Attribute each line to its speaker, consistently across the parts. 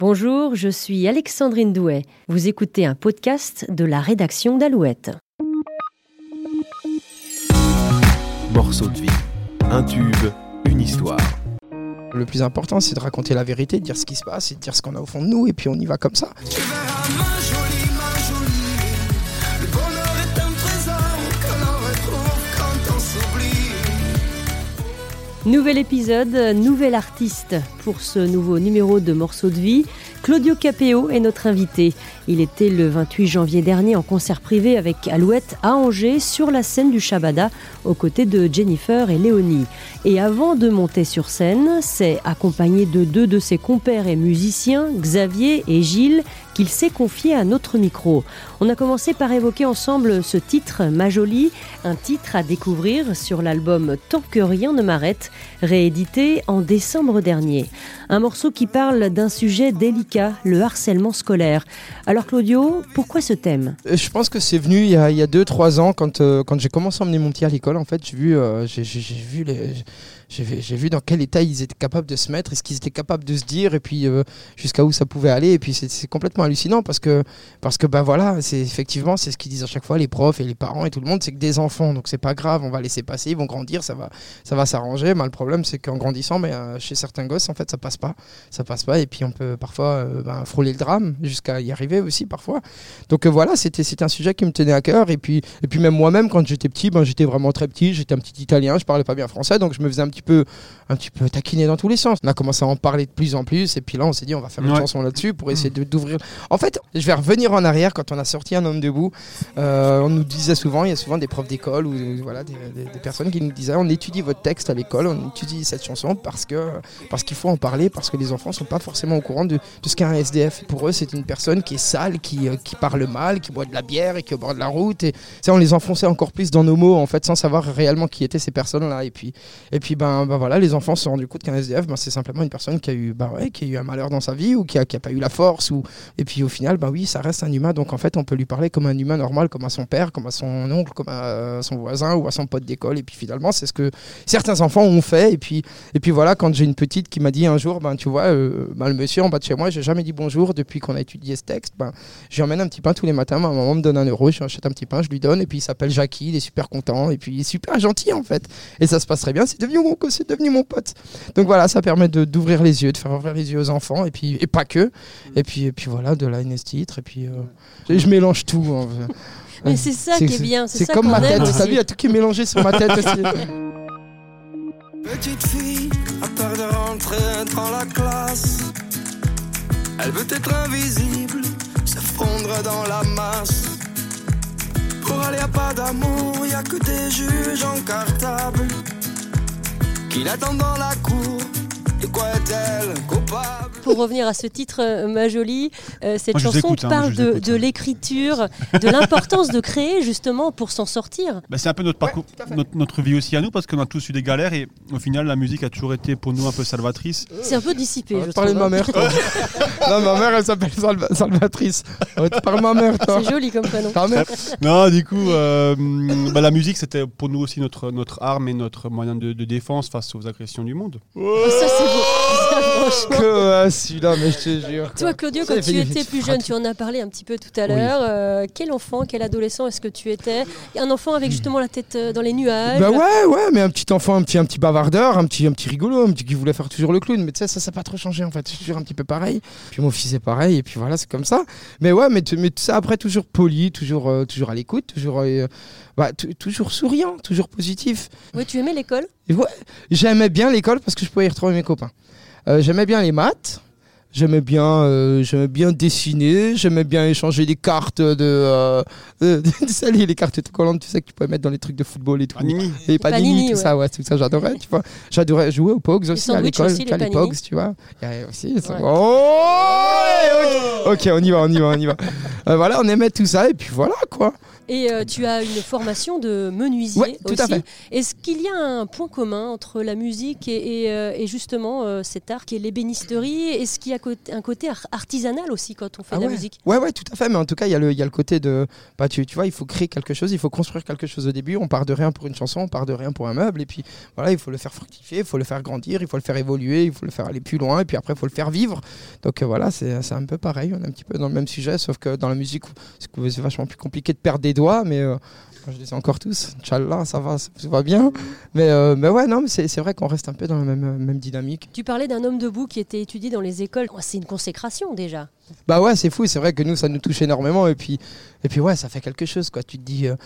Speaker 1: Bonjour, je suis Alexandrine Douet. Vous écoutez un podcast de la rédaction d'Alouette.
Speaker 2: Morceau de vie. Un tube, une histoire.
Speaker 3: Le plus important, c'est de raconter la vérité, de dire ce qui se passe et de dire ce qu'on a au fond de nous, et puis on y va comme ça.
Speaker 1: Nouvel épisode, nouvel artiste pour ce nouveau numéro de Morceaux de vie. Claudio Capéo est notre invité. Il était le 28 janvier dernier en concert privé avec Alouette à Angers sur la scène du Shabada aux côtés de Jennifer et Léonie. Et avant de monter sur scène, c'est accompagné de deux de ses compères et musiciens, Xavier et Gilles, qu'il s'est confié à notre micro. On a commencé par évoquer ensemble ce titre, Ma Jolie, un titre à découvrir sur l'album Tant que rien ne m'arrête, réédité en décembre dernier. Un morceau qui parle d'un sujet délicat, le harcèlement scolaire. Alors Claudio, pourquoi ce thème?
Speaker 3: Euh, Je pense que c'est venu il y a 2-3 ans quand, euh, quand j'ai commencé à emmener mon petit à l'école. En fait, j'ai vu, euh, j'ai, vu, les, j'ai, vu- dans quel état ils étaient capables de se mettre et ce qu'ils étaient capables de se dire et puis jusqu'à où ça pouvait aller. Et puis c'est complètement hallucinant parce que, parce que ben voilà, c'est effectivement c'est ce qu'ils disent à chaque fois les profs et les parents et tout le monde, c'est que des enfants. Donc c'est pas grave, on va laisser passer, ils vont grandir, ça va, ça va s'arranger. Mais le problème c'est qu'en grandissant, mais euh, chez certains gosses en fait ça passe pas, ça passe pas et puis on peut parfois euh, ben, frôler le drame jusqu'à y arriver aussi parfois. Donc euh, voilà, c'était c'était un sujet qui me tenait à cœur. Et puis, et puis même moi-même, quand j'étais petit, ben, j'étais vraiment très petit, j'étais un petit italien, je parlais pas bien français, donc je me faisais un petit peu, un petit peu taquiner dans tous les sens. On a commencé à en parler de plus en plus, et puis là, on s'est dit, on va faire une
Speaker 4: Ouais.
Speaker 3: chanson là-dessus pour essayer de- d'ouvrir. En fait, je vais revenir en arrière quand on a sorti Un homme debout. Euh, on nous disait souvent, il y a souvent des profs d'école ou euh, voilà, des, personnes qui nous disaient, on étudie votre texte à l'école, on étudie cette chanson parce que parce qu'il faut en parler, parce que les enfants sont pas forcément au courant de, de ce qu'est un SDF. Pour eux, c'est une personne qui est sale, qui, euh, qui parle mal, qui boit de la bière et qui est au bord de la route. Et on les enfonçait encore plus dans nos mots, en fait, sans savoir réellement qui étaient ces personnes-là. Et puis, et puis ben, ben voilà, les enfants se sont rendus compte qu'un SDF, ben, c'est simplement une personne qui a eu, ben qui a eu un malheur dans sa vie ou qui a, qui a pas eu la force. Ou... Et puis au final, ben oui, ça reste un humain. Donc en fait, on peut lui parler comme un humain normal, comme à son père, comme à son oncle, comme à euh, son voisin ou à son pote d'école. Et puis finalement, c'est ce que certains enfants ont fait. Et puis, et puis voilà, quand j'ai une petite qui m'a dit un jour, ben tu vois, euh, ben, le monsieur en bas de chez moi, j'ai jamais dit bonjour depuis qu'on a étudié ce texte. Ben, j'emmène un petit pain tous les matins. Ma maman me donne un euro, je achète un petit pain, je lui donne. Et puis il s'appelle Jackie, il est super content. Et puis il est super gentil en fait. Et ça se passe très bien. C'est devenu mon, c'est devenu mon pote. Donc voilà, ça permet d'ouvrir les yeux, de faire ouvrir les yeux aux enfants. Et puis et pas que. Et puis et puis voilà, de la NS titre. Et puis euh, je, je mélange tout. en fait.
Speaker 1: Mais c'est ça qui est bien, c'est
Speaker 3: comme ma tête. T'as vu, il y a tout qui est mélangé sur ma tête aussi.
Speaker 5: Petite fille a peur de rentrer dans la classe. Elle veut être invisible, se fondre dans la masse. Pour aller à pas d'amour, y a que des juges en cartable qui l'attendent dans la cour. De quoi est-elle coupable?
Speaker 1: Pour revenir à ce titre, euh, Ma Jolie, euh, cette
Speaker 4: Moi,
Speaker 1: chanson
Speaker 4: écoute, hein,
Speaker 1: parle de,
Speaker 4: hein.
Speaker 1: l'écriture, de l'importance de créer justement pour s'en sortir.
Speaker 4: Bah, c'est un peu notre parcours, notre, notre vie aussi à nous, parce qu'on a tous eu des galères et au final, la musique a toujours été pour nous un peu salvatrice.
Speaker 1: C'est un peu dissipé,
Speaker 3: On va
Speaker 1: je trouve.
Speaker 3: de ma mère, toi. non, ma mère, elle s'appelle Salva- Salvatrice. On va te parler de ma mère, toi.
Speaker 1: C'est joli comme prénom.
Speaker 4: Non, du coup, euh, bah, la musique, c'était pour nous aussi notre, notre arme et notre moyen de, de défense face aux agressions du monde.
Speaker 1: Ça, c'est beau.
Speaker 3: Que euh, celui-là, mais je te jure.
Speaker 1: Toi, Claudio, quand tu étais plus jeune, tu en as parlé un petit peu tout à l'heure. euh, quel enfant, quel adolescent est-ce que tu étais? Un enfant avec justement la tête euh, dans les nuages.
Speaker 3: Bah ouais, ouais, mais un petit enfant, un petit, un petit bavardeur, un petit, un petit rigolo, un petit qui voulait faire toujours le clown. Mais tu sais, ça, ça n'a pas trop changé en fait. C'est toujours un petit peu pareil. Puis mon fils est pareil, et puis voilà, c'est comme ça. Mais ouais, mais, mais ça après, toujours poli, toujours, euh, toujours à l'écoute, toujours, euh, bah, toujours souriant, toujours positif.
Speaker 1: Oui, tu aimais l'école?
Speaker 3: Ouais, j'aimais bien l'école parce que je pouvais y retrouver mes copains. Euh, j'aimais bien les maths. J'aimais bien, euh, j'aimais bien dessiner, j'aimais bien échanger des cartes de, euh, de- tu sais, les, cartes autocollantes, tu sais que tu pouvais mettre dans les trucs de football et tout.
Speaker 4: Panini.
Speaker 3: Et panini,
Speaker 1: panini,
Speaker 3: tout
Speaker 1: ouais.
Speaker 3: ça, ouais, tout ça, j'adorais, tu vois. J'adorais jouer aux Pogs aussi à l'école,
Speaker 1: aussi, les.
Speaker 3: Pogs, tu vois. Il y a aussi, ça-
Speaker 1: Ouais.
Speaker 3: Oh, ok. ok, on y va, on y va, on y va. Euh, voilà, on aimait tout ça, et puis voilà, quoi.
Speaker 1: Et euh, tu as une formation de menuisier
Speaker 3: Ouais, tout à
Speaker 1: aussi.
Speaker 3: fait.
Speaker 1: Est-ce qu'il y a un point commun entre la musique et, et, euh, et justement euh, cet art qui est l'ébénisterie? Est-ce qu'il y a un côté ar- artisanal aussi quand on fait
Speaker 3: Ah
Speaker 1: de la musique?
Speaker 3: Ouais, ouais, tout à fait. Mais en tout cas, il y, a le- il y a le côté de. Bah, tu, tu vois, il faut créer quelque chose, il faut construire quelque chose au début. On part de rien pour une chanson, on part de rien pour un meuble. Et puis, voilà, il faut le faire fructifier, il faut le faire grandir, il faut le faire évoluer, il faut le faire aller plus loin. Et puis après, il faut le faire vivre. Donc voilà, c'est un peu pareil. On est un petit peu dans le même sujet, sauf que dans la musique, c'est que c'est vachement plus compliqué de perdre des Mais. euh, je les ai encore tous, Inch'Allah, ça va, ça va bien. Mais, euh, mais ouais, non, mais c'est vrai qu'on reste un peu dans la même, même dynamique.
Speaker 1: Tu parlais d'un homme debout qui était étudié dans les écoles. C'est une consécration déjà.
Speaker 3: Bah ouais, c'est fou, c'est vrai que nous, ça nous touche énormément. Et puis, et puis ouais, ça fait quelque chose, quoi. Tu te dis, euh,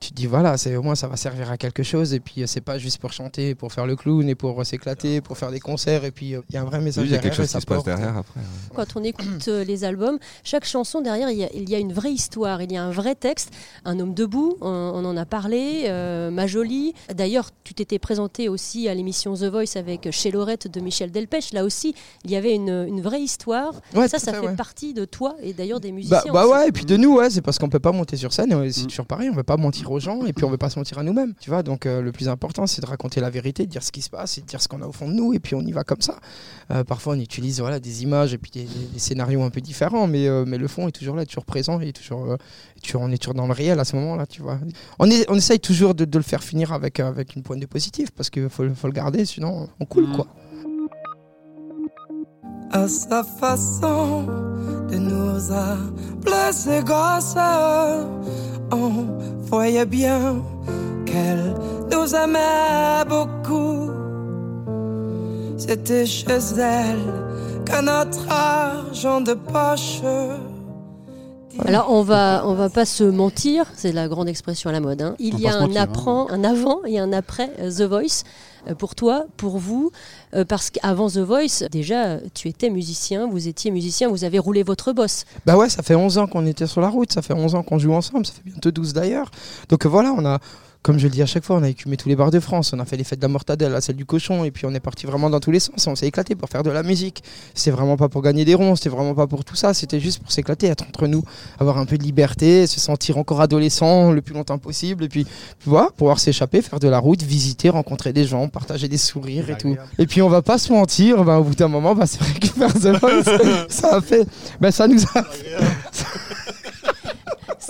Speaker 3: tu te dis voilà, c'est au moins ça va servir à quelque chose. Et puis, euh, c'est pas juste pour chanter, pour faire le clown et pour euh, s'éclater, pour faire des concerts. Et puis, il y a un vrai message
Speaker 2: Oui, il y a quelque chose qui se passe derrière après. ouais.
Speaker 1: Quand on écoute les albums, chaque chanson derrière, il y, a, il y a une vraie histoire, il y a un vrai texte. Un homme debout, on, on en a parlé, euh, Ma Jolie. D'ailleurs, tu t'étais présenté aussi à l'émission The Voice avec Chez Lorette de Michel Delpech. Là aussi, il y avait une, une vraie histoire.
Speaker 3: Ouais,
Speaker 1: ça, ça fait
Speaker 3: fait, ouais.
Speaker 1: partie de toi et d'ailleurs des musiciens.
Speaker 3: Bah, bah
Speaker 1: aussi.
Speaker 3: ouais, et puis de nous, ouais, c'est parce qu'on peut pas monter sur scène, c'est
Speaker 4: Mm.
Speaker 3: toujours pareil, on veut pas mentir aux gens, et puis on veut pas se mentir à nous-mêmes, tu vois. Donc euh, le plus important, c'est de raconter la vérité, de dire ce qui se passe, et de dire ce qu'on a au fond de nous, et puis on y va comme ça. Euh, parfois, on utilise voilà des images et puis des, des- des scénarios un peu différents, mais euh, mais le fond est toujours là, toujours présent, et toujours, euh, et toujours- on est toujours dans le réel à ce moment-là, tu vois. On, est, on essaye toujours de, de le faire finir avec avec une pointe de positif, parce qu'il faut, le- faut le garder, sinon on coule
Speaker 4: Mm.
Speaker 3: quoi.
Speaker 5: À sa façon de nous appeler ses gosses. On voyait bien qu'elle nous aimait beaucoup. C'était chez elle que notre argent de poche.
Speaker 1: Alors on va on va pas se mentir, c'est la grande expression à la mode. hein. Il
Speaker 4: On
Speaker 1: y a un
Speaker 4: mentir, hein.
Speaker 1: apprend, un avant et un après euh, The Voice pour toi, pour vous, euh, parce qu'avant The Voice, déjà tu étais musicien, vous étiez musicien, vous avez roulé votre boss.
Speaker 3: Bah ouais, ça fait 11 ans qu'on était sur la route, ça fait 11 ans qu'on joue ensemble, ça fait bientôt 12 d'ailleurs. Donc euh, voilà, on a, comme je le dis à chaque fois, on a écumé tous les bars de France, on a fait les fêtes de la mortadelle, la celle du cochon, et puis on est parti vraiment dans tous les sens, on s'est éclaté pour faire de la musique. C'était vraiment pas pour gagner des ronds, c'était vraiment pas pour tout ça, c'était juste pour s'éclater, être entre nous, avoir un peu de liberté, se sentir encore adolescent le plus longtemps possible, et puis, puis voilà, pouvoir s'échapper, faire de la route, visiter, rencontrer des gens, partager des sourires et tout. Et puis on va pas se mentir, bah, au bout d'un moment, bah, c'est vrai que The Voice, ça a fait, bah, ça nous a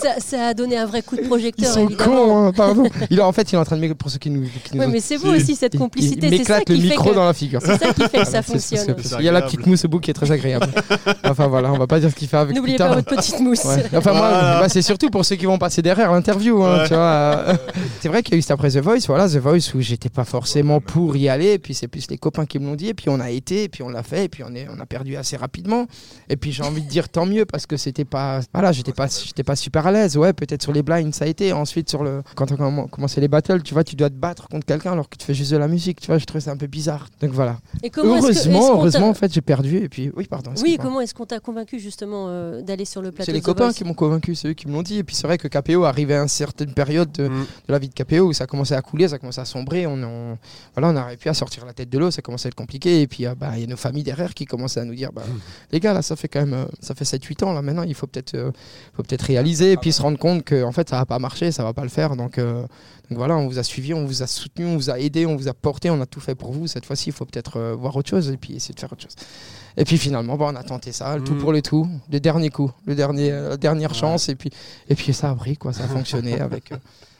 Speaker 1: Ça, ça a donné un vrai coup de
Speaker 3: Ils
Speaker 1: projecteur,
Speaker 3: sont
Speaker 1: évidemment.
Speaker 3: cons, hein, pardon. Il est, en fait, il est en train de pour ceux qui nous. Qui nous
Speaker 1: Ouais, mais c'est beau aussi cette
Speaker 3: il-
Speaker 1: complicité,
Speaker 3: Il
Speaker 1: c'est ça
Speaker 3: m'éclate le micro
Speaker 1: que
Speaker 3: dans la figure.
Speaker 1: c'est ça qui fait que ça
Speaker 3: c'est-
Speaker 1: fonctionne.
Speaker 3: Il y a la petite mousse au bout qui est très agréable. enfin voilà, on va pas dire ce qu'il fait avec
Speaker 1: N'oubliez pas votre petite mousse.
Speaker 3: Ouais. Enfin moi,
Speaker 4: Voilà.
Speaker 3: bah, c'est surtout pour ceux qui vont passer derrière l'interview. hein,
Speaker 4: Ouais.
Speaker 3: euh. c'est vrai qu'il y a eu cet après The Voice, voilà The Voice où j'étais pas forcément pour y aller, et puis c'est plus les copains qui me l'ont dit, et puis on a été, et puis on l'a fait, et puis on est, on a perdu assez rapidement. Et puis j'ai envie de dire tant mieux parce que c'était pas, voilà, j'étais pas, j'étais pas super à l'aise. Ouais, peut-être sur les blinds ça a été. Ensuite sur le, quand on comm- commençait les battles, tu vois, tu dois te battre contre quelqu'un alors que tu fais juste de la musique. Tu vois, je trouvais ça un peu bizarre. Donc voilà.
Speaker 1: Et comment que-
Speaker 3: heureusement, heureusement en fait j'ai perdu, et puis oui pardon.
Speaker 1: Oui, comment est-ce qu'on t'a convaincu justement euh, d'aller sur le plateau
Speaker 3: C'est les copains
Speaker 1: Voice
Speaker 3: qui m'ont convaincu, c'est eux qui me l'ont dit. Et puis c'est vrai que KPO arrivait à une certaine période de,
Speaker 4: Mm.
Speaker 3: de la vie de KPO où ça commençait à couler, ça commençait à sombrer. On, on- voilà, on n'arrivait plus à sortir la tête de l'eau, ça commençait à être compliqué. Et puis euh, bah, il y a nos familles derrière qui commençaient à nous dire bah, les gars, là ça fait quand même euh, ça fait 7-8 ans là maintenant, il faut peut-être euh, faut peut-être réaliser puis se rendre compte que en fait ça va pas marcher, ça va pas le faire. Donc, euh, donc voilà, on vous a suivi, on vous a soutenu, on vous a aidé, on vous a porté, on a tout fait pour vous. Cette fois-ci, il faut peut-être euh, voir autre chose et puis essayer de faire autre chose. Et puis finalement, bah, on a tenté ça, le tout
Speaker 4: Mm.
Speaker 3: pour le tout, le dernier coup, le dernier, euh, la dernière chance, et puis, et puis ça a pris, quoi, ça a fonctionné avec,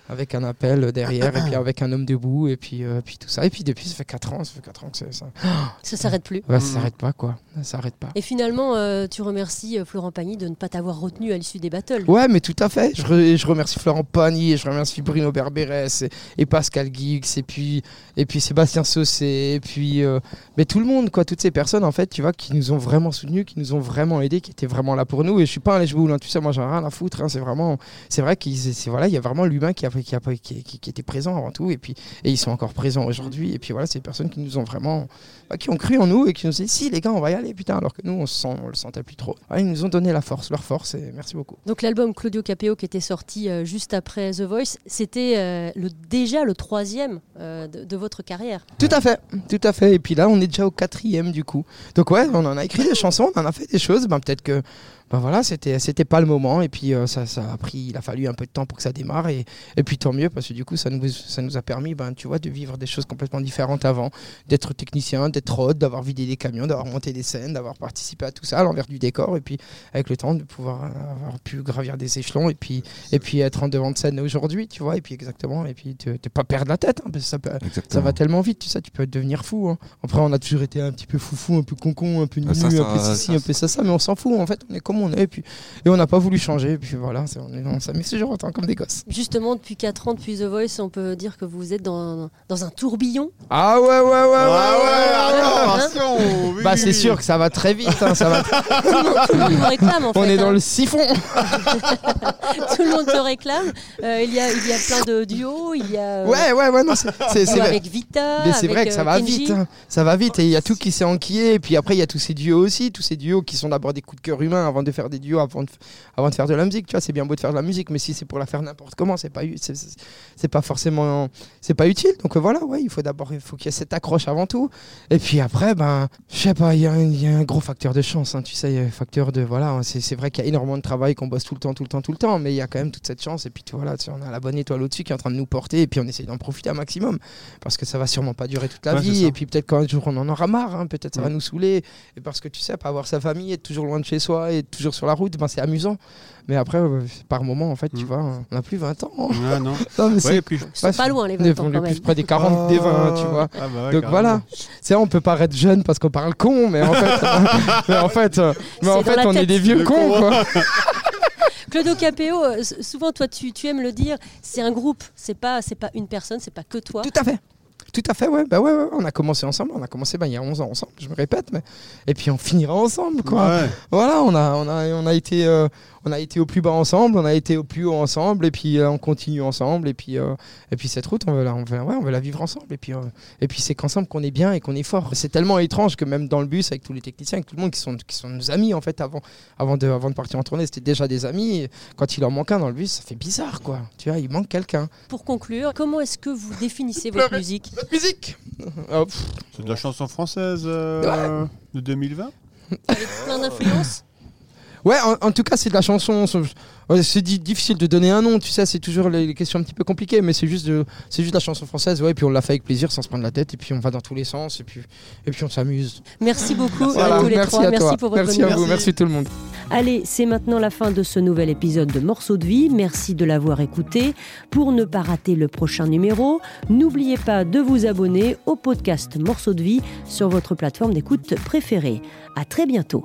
Speaker 3: avec un appel derrière, et puis avec un homme debout, et puis, euh, puis tout ça. Et puis depuis, ça fait 4 ans, ça fait 4 ans que c'est ça.
Speaker 1: Ça s'arrête plus.
Speaker 3: Ouais, ça
Speaker 4: Mm.
Speaker 3: s'arrête pas, quoi, ça s'arrête pas.
Speaker 1: Et finalement, euh, tu remercies euh, Florent Pagny de ne pas t'avoir retenu à l'issue des battles.
Speaker 3: Ouais, mais tout à fait. Je, re- je remercie Florent Pagny, et je remercie Bruno Berberes et, et Pascal Guix et puis et puis Sébastien Saucé et puis euh, mais tout le monde quoi, toutes ces personnes en fait, tu vois, qui nous ont vraiment soutenus, qui nous ont vraiment aidés, qui étaient vraiment là pour nous. Et je suis pas un lèche-boule, hein, tu sais, moi j'en ai rien à foutre. hein, c'est vraiment, c'est vrai qu'il c'est voilà, il y a vraiment l'humain qui a qui, a, qui, qui- qui était présent avant tout et puis et ils sont encore présents aujourd'hui. Et puis voilà, c'est des personnes qui nous ont vraiment, bah, qui ont cru en nous et qui nous ont dit si les gars, on va y aller putain, alors que nous on se sent, on le sentait plus trop. Ils nous ont donné la force, leur force et merci beaucoup.
Speaker 1: Donc l'album Claudio Capeo qui était sorti euh, juste après The Voice, c'était euh, le, déjà le troisième euh, de, de votre carrière.
Speaker 3: Tout à fait, tout à fait. Et puis là, on est déjà au quatrième du coup. Donc ouais, on en a écrit des chansons, on en a fait des choses. Ben, peut-être que ben voilà, c'était c'était pas le moment. Et puis ça, ça a pris, il a fallu un peu de temps pour que ça démarre. Et, et puis tant mieux parce que du coup, ça nous ça nous a permis, ben tu vois, de vivre des choses complètement différentes avant, d'être technicien, d'être hôte, d'avoir vidé des camions, d'avoir monté des scènes, d'avoir participé à tout ça, à l'envers du décor. Et puis avec le temps, de pouvoir avoir pu gravir des échelons et puis et puis être en devant de scène aujourd'hui, tu vois. Et puis exactement. Et puis te pas perdre la tête, hein, parce que ça, peut- ça va tellement vite, tu sais, tu peux devenir fou. hein. Après, on a toujours été un petit peu foufou, un peu concon, un peu
Speaker 6: Ah, ça,
Speaker 3: un peu
Speaker 6: ça,
Speaker 3: ceci,
Speaker 6: ça,
Speaker 3: un peu ça, ça, mais on s'en fout. En fait, on est comme on est, et puis et on n'a pas voulu changer. Et puis voilà, on, s'amuse toujours autant comme des gosses.
Speaker 1: Justement, depuis 4 ans, depuis The Voice, on peut dire que vous êtes dans, dans un tourbillon.
Speaker 3: Ah ouais, ouais, ouais, ouais,
Speaker 4: Ah
Speaker 3: ouais.
Speaker 4: ouais, attention oui,
Speaker 3: Bah
Speaker 4: oui,
Speaker 3: c'est
Speaker 4: oui.
Speaker 3: sûr que ça va très vite. hein, ça va.
Speaker 1: Tout le monde, tout le monde vous réclame en
Speaker 3: On
Speaker 1: fait.
Speaker 3: est dans
Speaker 1: hein.
Speaker 3: le siphon.
Speaker 1: Tout le monde te réclame. Euh, il, y a, il y a plein de duos. Il y a euh,
Speaker 3: Ouais, ouais, ouais, non, c'est c'est- vrai.
Speaker 1: avec Vita.
Speaker 3: Mais c'est vrai que ça
Speaker 1: euh,
Speaker 3: va
Speaker 1: Kenji.
Speaker 3: vite, hein. ça va vite et il y a tout qui s'est enquillé et puis après il y a tous ces duos aussi, tous ces duos qui sont d'abord des coups de cœur humains avant de faire des duos, avant de, avant de faire de la musique, tu vois, c'est bien beau de faire de la musique mais si c'est pour la faire n'importe comment, c'est pas c'est- pas forcément c'est pas utile. Donc voilà, ouais, il faut d'abord il faut qu'il y ait cette accroche avant tout. Et puis après ben je sais pas, il y, a un- il y a un gros facteur de chance, hein, tu sais, il y a un facteur de voilà, c'est c'est vrai qu'il y a énormément de travail qu'on bosse tout le temps tout le temps tout le temps mais il y a quand même toute cette chance. Et puis tu voilà, tu on a la bonne étoile au-dessus qui est en train de nous porter et puis on essaie d'en profiter un maximum parce que ça va sûrement pas durer toute la
Speaker 4: Ouais,
Speaker 3: vie. et puis peut-être qu'un jour on en aura marre hein, peut-être ça va nous saouler. Et parce que tu sais pas avoir sa famille être toujours loin de chez soi et toujours sur la route ben c'est amusant mais après euh, par moment en fait tu
Speaker 4: Mm.
Speaker 3: vois on a plus 20 ans
Speaker 4: Ah non.
Speaker 3: Non, mais
Speaker 4: Ouais,
Speaker 1: pas loin les
Speaker 3: on est
Speaker 1: 20 ans
Speaker 3: on est
Speaker 1: quand
Speaker 3: plus près des 40 des 20 tu vois
Speaker 4: Ah bah ouais,
Speaker 3: donc
Speaker 4: carrément.
Speaker 3: voilà c'est on peut paraître jeune parce qu'on parle con mais en fait mais en fait euh, mais en fait on est des vieux
Speaker 4: Le
Speaker 3: cons
Speaker 4: con.
Speaker 3: quoi
Speaker 1: Claudio Capéo, euh, souvent toi tu, tu aimes le dire, c'est un groupe, c'est pas c'est pas une personne, c'est pas que toi.
Speaker 3: Tout à fait. Tout à fait, ouais. Bah ouais, ouais, on a commencé ensemble. On a commencé bah, il y a 11 ans ensemble, je me répète. Mais... Et puis on finira ensemble, quoi.
Speaker 4: Ouais.
Speaker 3: Voilà, on a, on a, on a été, euh, on a été au plus bas ensemble, on a été au plus haut ensemble, et puis euh, on continue ensemble, et puis, euh, et puis cette route, on veut la, on veut, ouais, on veut la vivre ensemble, et puis, euh, et puis c'est qu'ensemble qu'on est bien et qu'on est fort. C'est tellement étrange que même dans le bus, avec tous les techniciens, avec tout le monde qui sont, qui sont nos amis en fait avant, avant de, avant de partir en tournée, c'était déjà des amis. Et quand il en manque un dans le bus, ça fait bizarre, quoi. Tu vois, il manque quelqu'un.
Speaker 1: Pour conclure, comment est-ce que vous définissez votre musique
Speaker 3: Notre musique. Oh,
Speaker 4: C'est de la chanson française euh, de 2020
Speaker 1: Avec plein d'influences
Speaker 3: Ouais, en, en tout cas, c'est de la chanson. c'est- di- difficile de donner un nom, tu sais, c'est toujours les, questions un petit peu compliquées, mais c'est juste, de, juste de la chanson française, ouais, et puis on l'a fait avec plaisir sans se prendre la tête, et puis on va dans tous les sens, et puis, et puis on s'amuse.
Speaker 1: Merci beaucoup
Speaker 3: Voilà,
Speaker 1: à tous les
Speaker 3: merci
Speaker 1: trois.
Speaker 3: à
Speaker 1: merci
Speaker 3: toi.
Speaker 1: pour votre
Speaker 3: merci à vous, merci tout le monde.
Speaker 1: Allez, c'est maintenant la fin de ce nouvel épisode de Morceaux de vie. Merci de l'avoir écouté. Pour ne pas rater le prochain numéro, n'oubliez pas de vous abonner au podcast Morceaux de vie sur votre plateforme d'écoute préférée. À très bientôt.